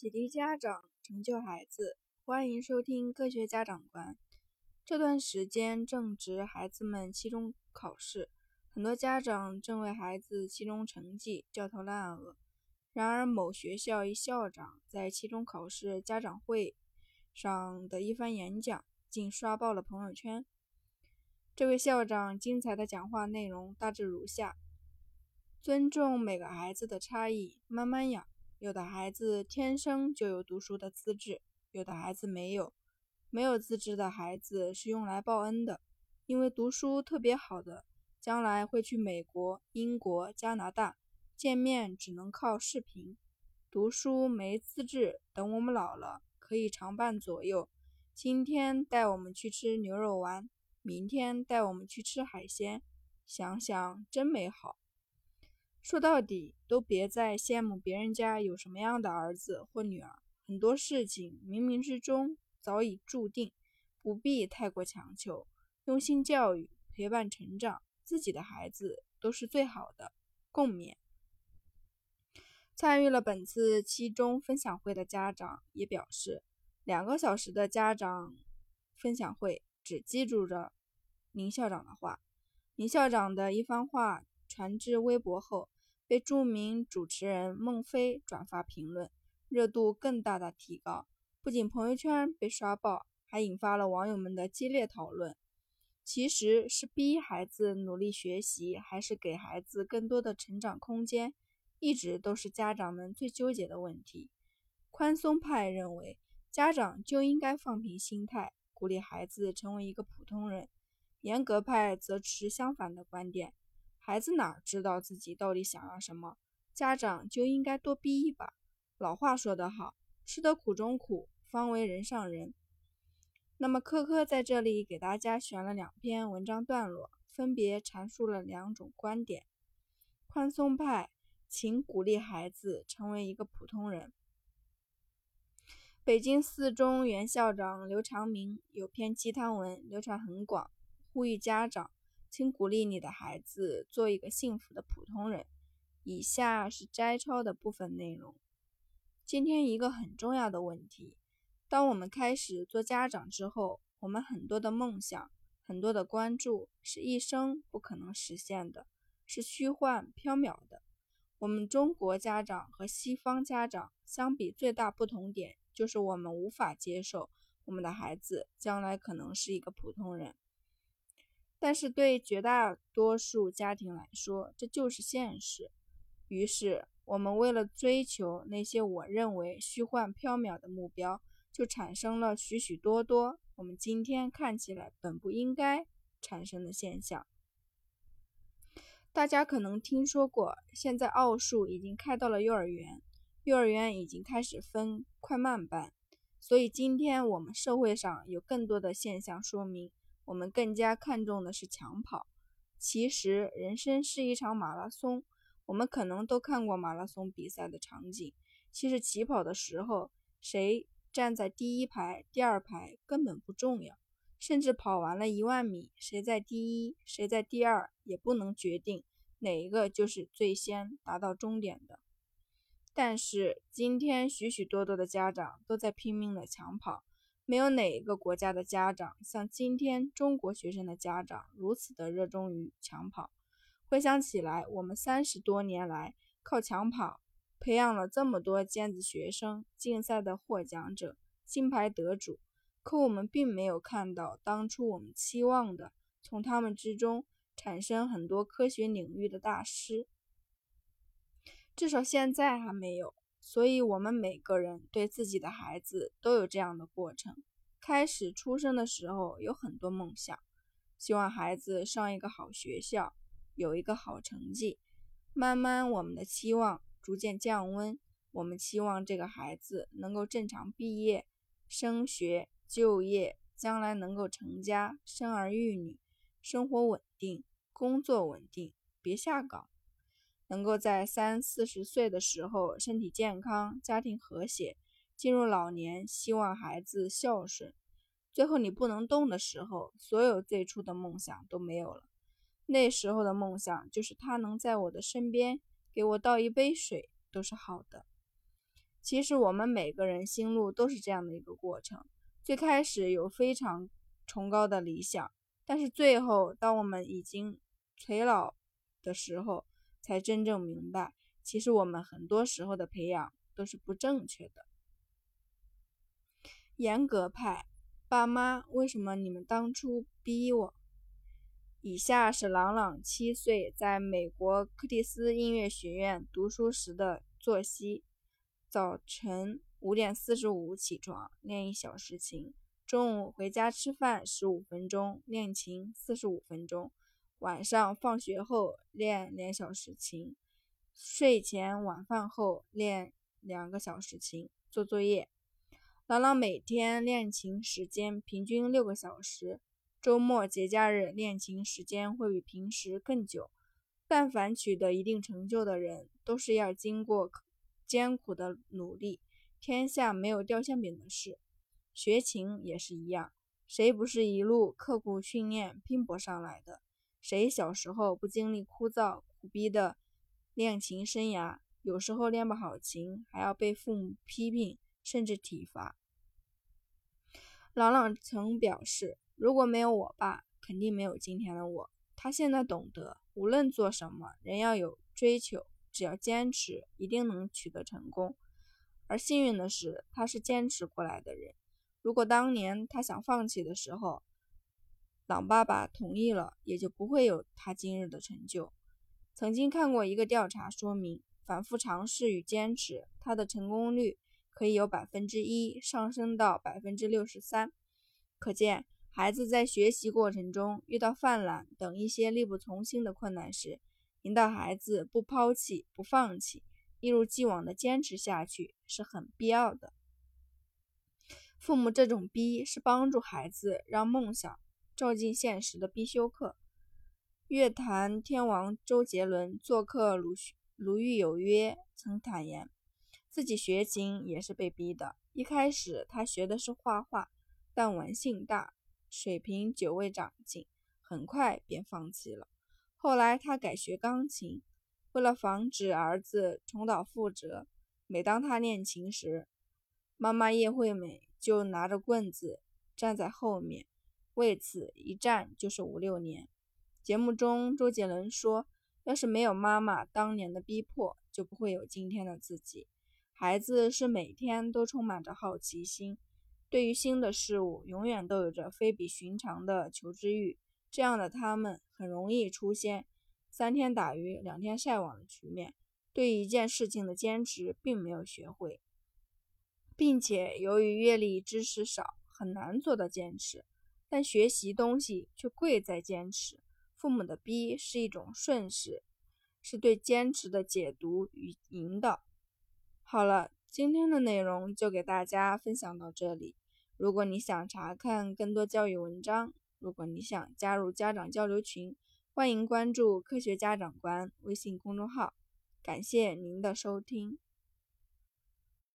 启迪家长，成就孩子。欢迎收听科学家长观。这段时间正值孩子们期中考试，很多家长正为孩子期中成绩焦头烂额。然而，某学校一校长在期中考试家长会上的一番演讲，竟刷爆了朋友圈。这位校长精彩的讲话内容大致如下：尊重每个孩子的差异，慢慢养。有的孩子天生就有读书的资质，有的孩子没有。没有资质的孩子是用来报恩的，因为读书特别好的，将来会去美国、英国、加拿大，见面只能靠视频。读书没资质，等我们老了可以常伴左右。今天带我们去吃牛肉丸，明天带我们去吃海鲜，想想真美好。说到底，都别再羡慕别人家有什么样的儿子或女儿。很多事情冥冥之中早已注定，不必太过强求。用心教育、陪伴成长自己的孩子，都是最好的。共勉。参与了本次期中分享会的家长也表示，两个小时的家长分享会，只记住着林校长的话。林校长的一番话。传至微博后，被著名主持人孟非转发评论，热度更大大提高。不仅朋友圈被刷爆，还引发了网友们的激烈讨论。其实是逼孩子努力学习，还是给孩子更多的成长空间，一直都是家长们最纠结的问题。宽松派认为，家长就应该放平心态，鼓励孩子成为一个普通人；严格派则持相反的观点。孩子哪知道自己到底想要什么？家长就应该多逼一把。老话说得好，吃得苦中苦，方为人上人。那么，科科在这里给大家选了两篇文章段落，分别阐述了两种观点。宽松派，请鼓励孩子成为一个普通人。北京四中原校长刘长明有篇鸡汤文流传很广，呼吁家长。请鼓励你的孩子做一个幸福的普通人。以下是摘抄的部分内容。今天一个很重要的问题：当我们开始做家长之后，我们很多的梦想、很多的关注，是一生不可能实现的，是虚幻缥缈的。我们中国家长和西方家长相比，最大不同点就是我们无法接受我们的孩子将来可能是一个普通人。但是对绝大多数家庭来说，这就是现实。于是，我们为了追求那些我认为虚幻缥缈的目标，就产生了许许多多我们今天看起来本不应该产生的现象。大家可能听说过，现在奥数已经开到了幼儿园，幼儿园已经开始分快慢班。所以，今天我们社会上有更多的现象说明。我们更加看重的是抢跑。其实，人生是一场马拉松。我们可能都看过马拉松比赛的场景。其实，起跑的时候，谁站在第一排、第二排根本不重要。甚至跑完了一万米，谁在第一，谁在第二，也不能决定哪一个就是最先达到终点的。但是，今天许许多多的家长都在拼命的抢跑。没有哪一个国家的家长像今天中国学生的家长如此的热衷于抢跑。回想起来，我们三十多年来靠抢跑培养了这么多尖子学生、竞赛的获奖者、金牌得主，可我们并没有看到当初我们期望的，从他们之中产生很多科学领域的大师。至少现在还没有。所以，我们每个人对自己的孩子都有这样的过程。开始出生的时候有很多梦想，希望孩子上一个好学校，有一个好成绩。慢慢，我们的期望逐渐降温，我们期望这个孩子能够正常毕业、升学、就业，将来能够成家、生儿育女，生活稳定，工作稳定，别下岗。能够在三四十岁的时候身体健康、家庭和谐，进入老年，希望孩子孝顺。最后你不能动的时候，所有最初的梦想都没有了。那时候的梦想就是他能在我的身边，给我倒一杯水，都是好的。其实我们每个人心路都是这样的一个过程。最开始有非常崇高的理想，但是最后，当我们已经垂老的时候，才真正明白，其实我们很多时候的培养都是不正确的。严格派，爸妈，为什么你们当初逼我？以下是朗朗七岁在美国柯蒂斯音乐学院读书时的作息：早晨。五点四十五起床练一小时琴，中午回家吃饭十五分钟练琴四十五分钟，晚上放学后练两小时琴，睡前晚饭后练两个小时琴做作业。朗朗每天练琴时间平均六个小时，周末节假日练琴时间会比平时更久。但凡取得一定成就的人，都是要经过艰苦的努力。天下没有掉馅饼的事，学琴也是一样，谁不是一路刻苦训练拼搏上来的？谁小时候不经历枯燥苦逼的练琴生涯？有时候练不好琴，还要被父母批评，甚至体罚。朗朗曾表示，如果没有我爸，肯定没有今天的我。他现在懂得，无论做什么，人要有追求，只要坚持，一定能取得成功。而幸运的是，他是坚持过来的人。如果当年他想放弃的时候，朗爸爸同意了，也就不会有他今日的成就。曾经看过一个调查，说明反复尝试与坚持，他的成功率可以由百分之一上升到百分之六十三。可见，孩子在学习过程中遇到犯懒等一些力不从心的困难时，引导孩子不抛弃、不放弃。一如既往的坚持下去是很必要的。父母这种逼是帮助孩子让梦想照进现实的必修课。乐坛天王周杰伦做客《鲁鲁豫有约》曾坦言，自己学琴也是被逼的。一开始他学的是画画，但玩性大，水平久未长进，很快便放弃了。后来他改学钢琴。为了防止儿子重蹈覆辙，每当他练琴时，妈妈叶惠美就拿着棍子站在后面，为此一站就是五六年。节目中，周杰伦说：“要是没有妈妈当年的逼迫，就不会有今天的自己。”孩子是每天都充满着好奇心，对于新的事物永远都有着非比寻常的求知欲，这样的他们很容易出现。三天打鱼两天晒网的局面，对一件事情的坚持并没有学会，并且由于阅历知识少，很难做到坚持。但学习东西却贵在坚持。父母的逼是一种顺势，是对坚持的解读与引导。好了，今天的内容就给大家分享到这里。如果你想查看更多教育文章，如果你想加入家长交流群。欢迎关注“科学家长官”微信公众号，感谢您的收听。